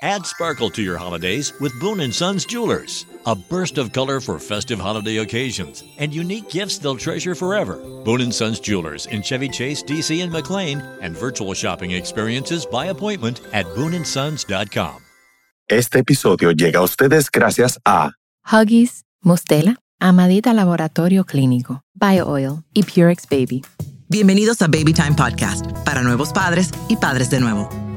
Add sparkle to your holidays with Boone & Sons Jewelers. A burst of color for festive holiday occasions and unique gifts they'll treasure forever. Boone & Sons Jewelers in Chevy Chase, DC and McLean and virtual shopping experiences by appointment at booneandsons.com. Este episodio llega a ustedes gracias a Huggies, Mustela, Amadita Laboratorio Clínico, BioOil y Purex Baby. Bienvenidos a Baby Time Podcast, para nuevos padres y padres de nuevo.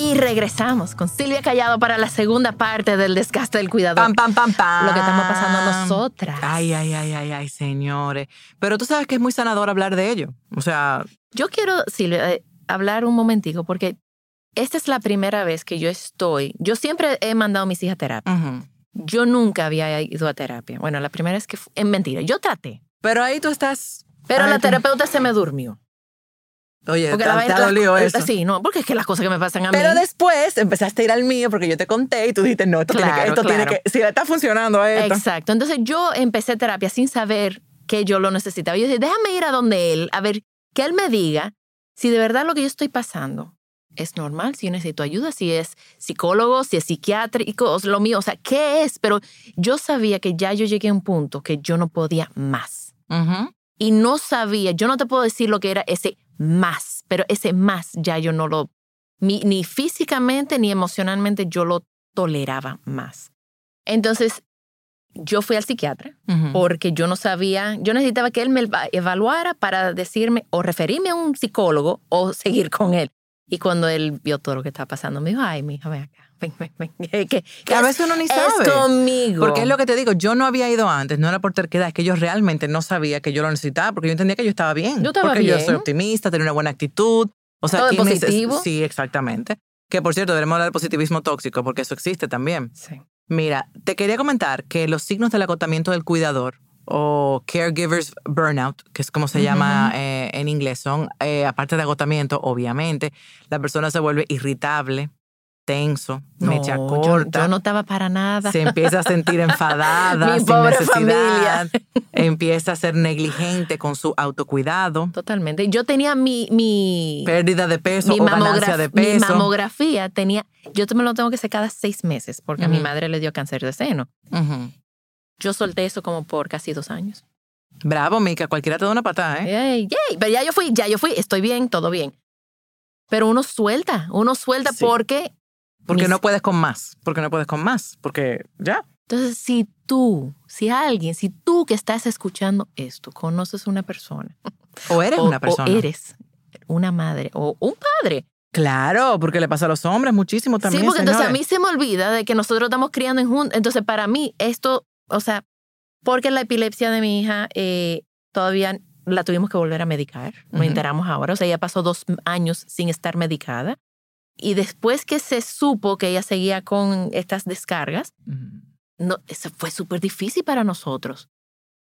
Y regresamos con Silvia Callado para la segunda parte del desgaste del cuidador. Pam, pam, pam, pam. Lo que estamos pasando nosotras. Ay, ay, ay, ay, ay, señores. Pero tú sabes que es muy sanador hablar de ello. O sea, Yo quiero, Silvia, eh, hablar un momentico porque esta es la primera vez que yo estoy. Yo siempre he mandado a mis hijas a terapia. ujú. Yo nunca había ido a terapia. Bueno, la primera vez que en mentira, yo traté, pero ahí tú estás. pero Ay, la terapeuta se me durmió. Oye, Porque te, la te las- dolido eh, eso. Sí, no, porque es que las cosas que me pasan a Pero mí. después empezaste a ir al mío porque yo te conté y tú dijiste, no, esto, tiene, que, Claro, esto tiene que. Si está funcionando esto. Exacto. Entonces yo empecé terapia sin saber que yo lo necesitaba. Yo dije, déjame ir a donde él, a ver, que él me diga si de verdad lo que yo estoy pasando es normal, si yo necesito ayuda, si es psicólogo, si es psiquiátrico, lo mío, o sea, ¿qué es? Pero yo sabía que ya yo llegué a un punto que yo no podía más. Y no sabía, yo no te puedo decir lo que era ese más, pero ese más ya yo no lo, ni, ni físicamente ni emocionalmente yo lo toleraba más. Entonces, yo fui al psiquiatra porque yo no sabía, yo necesitaba que él me eva- evaluara para decirme o referirme a un psicólogo o seguir con él. Y cuando él vio todo lo que estaba pasando, me dijo, ay, mija, ven acá, ven, ven, ven. Que, a es- veces uno ni es sabe. conmigo. Porque es lo que te digo, yo no había ido antes, no era por terquedad, es que yo realmente no sabía que yo lo necesitaba, porque yo entendía que yo estaba bien. Yo estaba porque yo soy optimista, tenía una buena actitud. O sea, Todo ¿quién neces- positivo. Sí, exactamente. Que por cierto, debemos hablar del positivismo tóxico, porque eso existe también. Sí. Mira, te quería comentar que los signos del agotamiento del cuidador o caregivers burnout, que es como se llama eh, en inglés, son, eh, aparte de agotamiento, obviamente, la persona se vuelve irritable, tenso, mecha No, yo- corta Yo, no estaba para nada. se empieza a sentir enfadada, Mi sin pobre necesidad, empieza a ser negligente con su autocuidado, Totalmente. Yo tenía mi, mi, pérdida de peso mi, o ganancia de mi peso. mamografía. Tenía, yo me lo tengo que hacer cada seis meses porque a mi madre le dio cáncer de seno. Ujú. Yo solté eso como por casi dos años. Bravo, Mica, cualquiera te da una patada, ¿eh? Yay, yay. Pero ya yo fui, ya yo fui, estoy bien, todo bien. Pero uno suelta, uno suelta Sí. porque... Porque mis- no puedes con más, porque no puedes con más, porque ya. Entonces, si tú, si alguien, si tú que estás escuchando esto, conoces una persona. O eres o, una persona. O eres una madre o un padre. Claro, porque le pasa a los hombres muchísimo también. sí, porque entonces a señores. mí se me olvida de que nosotros estamos criando en juntos. Entonces, para mí, esto, o sea, porque la epilepsia de mi hija eh, todavía la tuvimos que volver a medicar. Nos Ujú. enteramos ahora. O sea, ella pasó dos años sin estar medicada. Y después que se supo que ella seguía con estas descargas, Ujú. no, eso fue súper difícil para nosotros.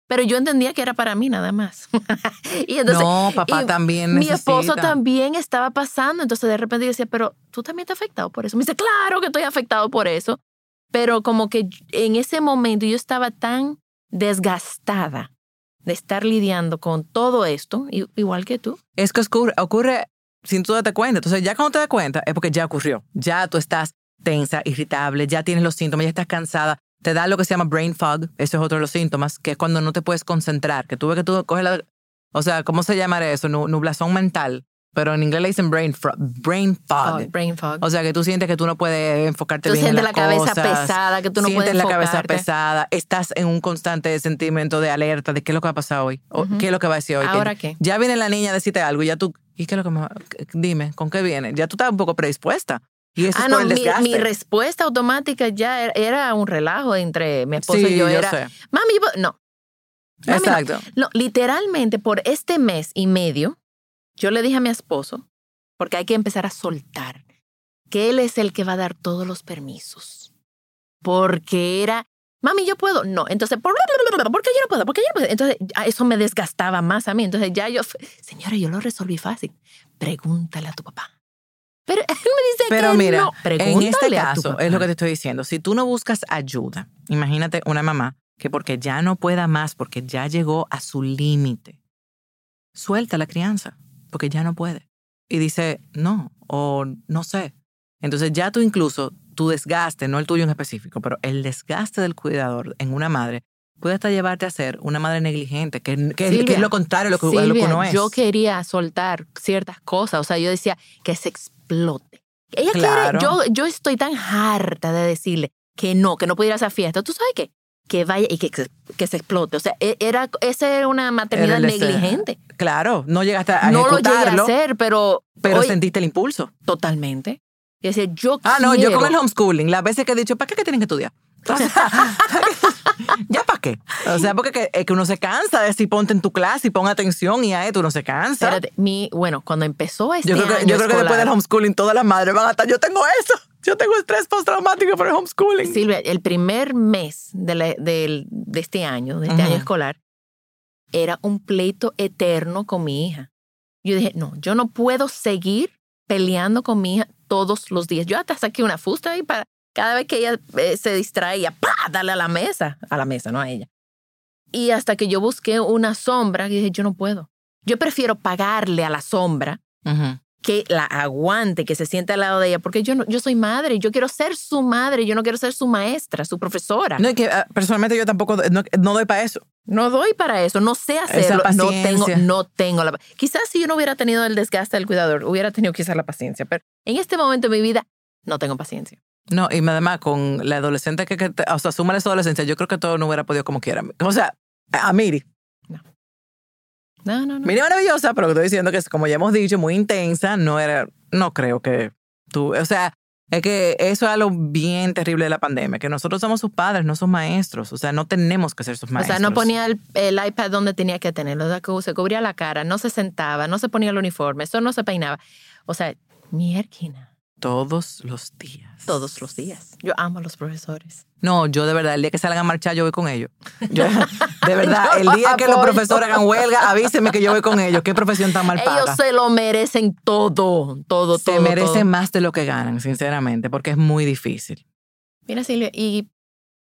Pero yo entendía que era para mí nada más. y entonces, no, papá y también mi necesita. esposo también estaba pasando. Entonces de repente yo decía, pero tú también estás afectado por eso. Me dice, claro que estoy afectado por eso. Pero como que en ese momento yo estaba tan desgastada de estar lidiando con todo esto, igual que tú. Es que ocurre, ocurre sin tú darte cuenta. Entonces, ya cuando te das cuenta, es porque ya ocurrió. Ya tú estás tensa, irritable, ya tienes los síntomas, ya estás cansada. Te da lo que se llama brain fog, eso es otro de los síntomas, que es cuando no te puedes concentrar, que tú ves que tú coges la... O sea, ¿cómo se llama eso? Nu- Nublazón mental. Pero en inglés le dicen brain, fro- brain fog. Fog, brain fog. O sea, que tú sientes que tú no puedes enfocarte Tú bien en sientes las la cabeza cosas, pesada, que tú no sientes puedes la cabeza pesada, estás en un constante sentimiento de alerta de qué es lo que va a pasar hoy, o qué es lo que va a decir hoy. ¿Ahora qué? Ya viene la niña a decirte algo y ya tú, ¿y qué es lo que me va- Dime, ¿con qué viene? Ya tú estás un poco predispuesta. Y eso Ah, es no, mi, respuesta automática ya era, era un relajo entre mi esposo sí, y yo. Era, sé. mami, yo- no. Mami, no. Exacto. No, literalmente por este mes y medio, yo le dije a mi esposo, porque hay que empezar a soltar, que él es el que va a dar todos los permisos. Porque era, Mami, yo puedo. No. Entonces, ¿por, ¿por qué yo no puedo? ¿Por qué yo no puedo? Entonces, eso me desgastaba más a mí. Entonces, ya yo, señora, yo lo resolví fácil. Pregúntale a tu papá. Pero él me dice Pero que mira, no. en este Pregúntale a tu caso, papá. es lo que te estoy diciendo. Si tú no buscas ayuda, imagínate una mamá que porque ya no pueda más, porque ya llegó a su límite, suelta la crianza, porque ya no puede. Y dice, no, o no sé. Entonces ya tú incluso, tu desgaste, no el tuyo en específico, pero el desgaste del cuidador en una madre puede hasta llevarte a ser una madre negligente, que, que- es lo contrario a lo que, a lo que uno es. yo quería soltar ciertas cosas. O sea, yo decía que se explote. Ella Claro. quiere, yo, yo estoy tan harta de decirle que no, que no puede ir a esa fiesta. ¿Tú sabes qué? Que vaya y que, que se explote. O sea, e- era, esa era una maternidad Era deseo. negligente. Claro, no llegaste a No lo llegué a hacer, pero, pero sentiste el impulso. totalmente. Y decía, yo Ah, no, yo con el homeschooling, las veces que he dicho, ¿para qué que tienen que estudiar? O sea, ¿Ya para qué? O sea, porque que, es que uno se cansa de decir ponte en tu clase y pon atención y a esto uno se cansa. Espérate, mi, bueno, cuando empezó este yo creo, que, año yo creo que después del homeschooling todas las madres van a estar, yo tengo eso, yo tengo estrés postraumático por el homeschooling. Silvia, el primer mes de, la- del- de este año, de este año escolar, era un pleito eterno con mi hija. Yo dije, no, yo no puedo seguir peleando con mi hija todos los días. Yo hasta saqué una fusta ahí para cada vez que ella eh, se distraía, ¡pa! darle a la mesa, a la mesa, no a ella. Y hasta que yo busqué una sombra, y dije, yo no puedo. Yo prefiero pagarle a la sombra Ujú. Que la aguante, que se siente al lado de ella, porque yo, no, yo soy madre, yo quiero ser su madre, yo no quiero ser su maestra, su profesora. No, y que ah, personalmente yo tampoco no, no doy para eso. No doy para eso, no sé hacerlo, no tengo, no tengo la Quizás si yo no hubiera tenido el desgaste del cuidador, hubiera tenido quizás la paciencia, pero en este momento de mi vida no tengo paciencia. No, y además con la adolescente que, que o sea, súmale esa adolescencia, yo creo que todo no hubiera podido como quiera. O sea, a Miri. No, no, no. Miri maravillosa, pero estoy diciendo que es, como ya hemos dicho, muy intensa, no era, no creo que tú, o sea, es que eso es algo bien terrible de la pandemia, que nosotros somos sus padres, no sus maestros, o sea, no tenemos que ser sus o maestros. sea, no ponía el, el iPad donde tenía que tenerlo, o sea, que se cubría la cara, no se sentaba, no se ponía el uniforme, eso no se peinaba. O sea, mierquina, Todos los días. todos los días. Yo amo a los profesores. No, yo de verdad, el día que salgan a marchar, yo voy con ellos. Yo, de verdad, el día que los profesores hagan huelga, avísenme que yo voy con ellos. Qué profesión tan mal paga. Ellos se lo merecen todo, todo, se todo. merecen todo. más de lo que ganan, sinceramente, porque es muy difícil. Mira, Silvia, ¿y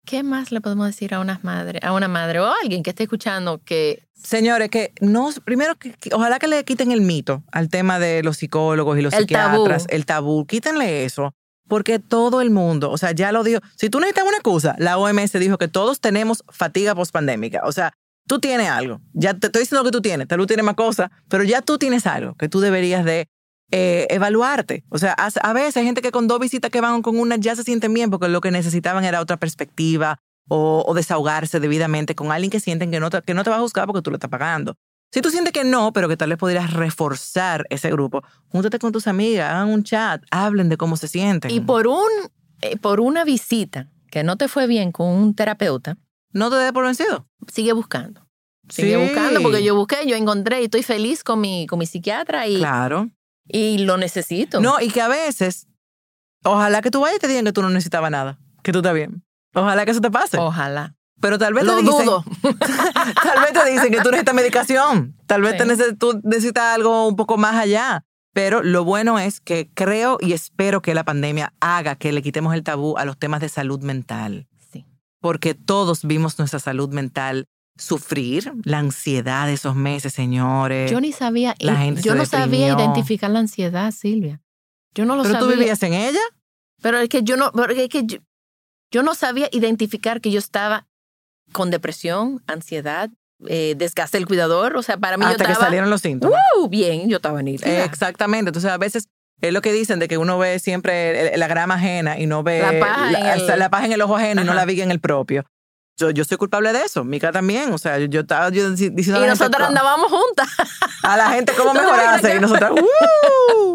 qué más le podemos decir a una madre, a una madre o a alguien que esté escuchando que Señores, que no, primero, que, que ojalá que le quiten el mito al tema de los psicólogos y los El tabú. psiquiatras, el tabú, quítenle eso, porque todo el mundo, o sea, ya lo dijo, si tú necesitas una excusa, la OMS dijo que todos tenemos fatiga postpandémica, o sea, tú tienes algo, ya te estoy diciendo que tú tienes, tal vez tienes más cosas, pero ya tú tienes algo que tú deberías de eh, evaluarte. O sea, a, veces hay gente que con dos visitas que van con una ya se sienten bien porque lo que necesitaban era otra perspectiva o, o desahogarse debidamente con alguien que sienten que no, te, que no te va a juzgar porque tú lo estás pagando. Si tú sientes que no, pero que tal vez podrías reforzar ese grupo, júntate con tus amigas, hagan un chat, hablen de cómo se sienten. y por un eh, por una visita que no te fue bien con un terapeuta, no te des por vencido. sigue buscando. Sigue Sí. buscando porque yo busqué, yo encontré y estoy feliz con mi con mi psiquiatra y, Claro. Y lo necesito. No, y que a veces, ojalá que tú vayas y te digan que tú no necesitabas nada, que tú estás bien. Ojalá que eso te pase. Ojalá. Pero tal vez Lo te dicen, dudo. tal vez te dicen que tú necesitas medicación. Tal vez Sí. te neces- tú necesitas algo un poco más allá. Pero lo bueno es que creo y espero que la pandemia haga que le quitemos el tabú a los temas de salud mental. Sí. Porque todos vimos nuestra salud mental sufrir, la ansiedad de esos meses, señores. Yo ni sabía, La gente yo no sabía identificar la ansiedad, Silvia. Yo no lo Pero tú sabía. vivías en ella. Pero es que yo no, pero es que yo, yo no sabía identificar que yo estaba con depresión, ansiedad, eh, desgaste del cuidador. O sea, para mí hasta yo que salieron los síntomas. uh, bien, yo estaba nítida. Exactamente. Entonces, a veces es lo que dicen de que uno ve siempre la grama ajena y no ve La paja la, en el- la paja en el ojo ajeno y no la viga en el propio. Yo, yo soy culpable de eso. Mica también. O sea, yo, yo estaba yo diciendo y a nosotras andábamos juntas. a la gente cómo ¿Tú te mejorarse. Y nosotras, ¡uh!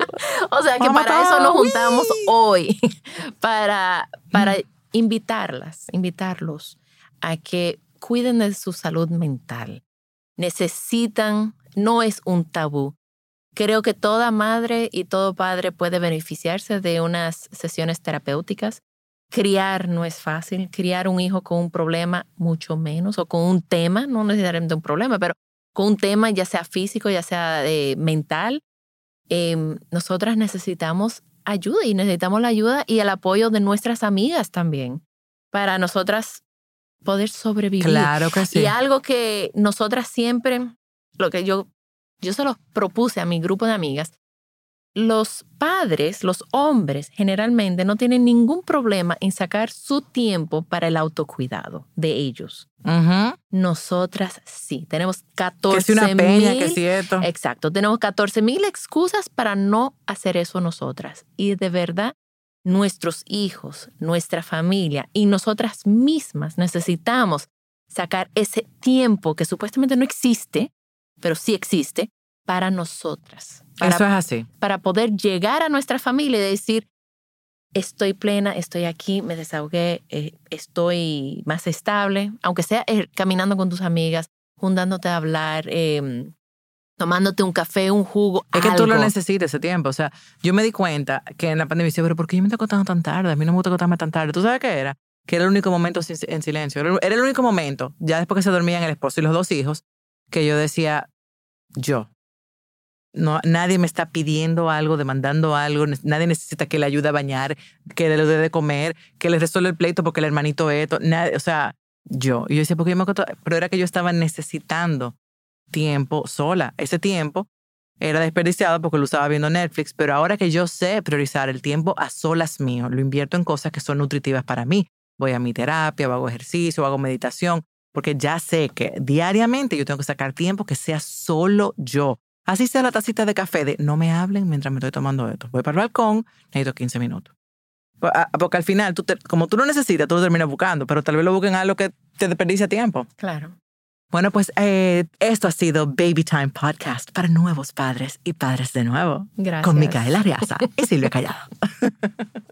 O sea, que para eso nos juntamos ¡uy! hoy, para, para invitarlas, invitarlos a que cuiden de su salud mental. Necesitan, no es un tabú. Creo que toda madre y todo padre puede beneficiarse de unas sesiones terapéuticas criar no es fácil, criar un hijo con un problema mucho menos, o con un tema, no necesariamente un problema, pero con un tema ya sea físico, ya sea eh, mental, em, nosotras necesitamos ayuda y necesitamos la ayuda y el apoyo de nuestras amigas también para nosotras poder sobrevivir. Claro que sí. Y algo que nosotras siempre, lo que yo, yo se los propuse a mi grupo de amigas, los padres, los hombres, generalmente no tienen ningún problema en sacar su tiempo para el autocuidado de ellos. Nosotras sí, tenemos 14 una peña, que cierto. Exacto, tenemos 14 mil excusas para no hacer eso nosotras. Y de verdad, nuestros hijos, nuestra familia y nosotras mismas necesitamos sacar ese tiempo que supuestamente no existe, pero sí existe, para nosotras. Eso es así. Para poder llegar a nuestra familia y decir, estoy plena, estoy aquí, me desahogué, eh, estoy más estable, aunque sea eh, caminando con tus amigas, juntándote a hablar, em, tomándote un café, un jugo. Es que tú lo necesitas ese tiempo. O sea, yo me di cuenta que en la pandemia decía, pero ¿por qué yo me estoy acostando tan tarde? A mí no me gusta acostarme tan tarde. ¿Tú sabes qué era? Que era el único momento en silencio. Era el único momento, ya después que se dormían el esposo y los dos hijos, que yo decía, yo, no, nadie me está pidiendo algo, demandando algo, nadie necesita que le ayude a bañar, que le dé de comer, que le resuelva el pleito porque el hermanito esto, nadie, o sea, yo. Y yo decía, porque yo me pero era que yo estaba necesitando tiempo sola. Ese tiempo era desperdiciado porque lo estaba viendo Netflix, pero ahora que yo sé priorizar el tiempo a solas mío, lo invierto en cosas que son nutritivas para mí. Voy a mi terapia, hago ejercicio, hago meditación, porque ya sé que diariamente yo tengo que sacar tiempo que sea solo yo Así sea la tacita de café de no me hablen mientras me estoy tomando esto. Voy para el balcón, necesito 15 minutos. Porque al final, tú como tú lo necesitas, tú lo terminas buscando, pero tal vez lo busquen algo que te desperdicia tiempo. Claro. Bueno, pues eh, esto ha sido Baby Time Podcast para nuevos padres y padres de nuevo. Gracias. Con Micaela Arriaza y Silvia Callado.